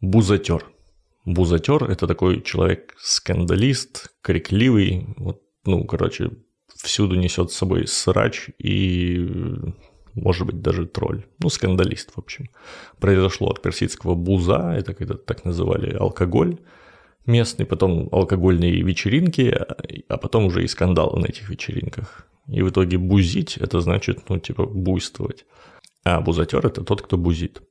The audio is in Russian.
Бузатер. Бузатер – это такой человек скандалист, крикливый, вот, ну, короче, всюду несет с собой срач и, может быть, даже тролль. Ну, скандалист, в общем. Произошло от персидского буза, это когда так называли алкоголь местный, потом алкогольные вечеринки, а потом уже и скандалы на этих вечеринках. И в итоге бузить – это значит, ну, типа, буйствовать. А бузатер – это тот, кто бузит.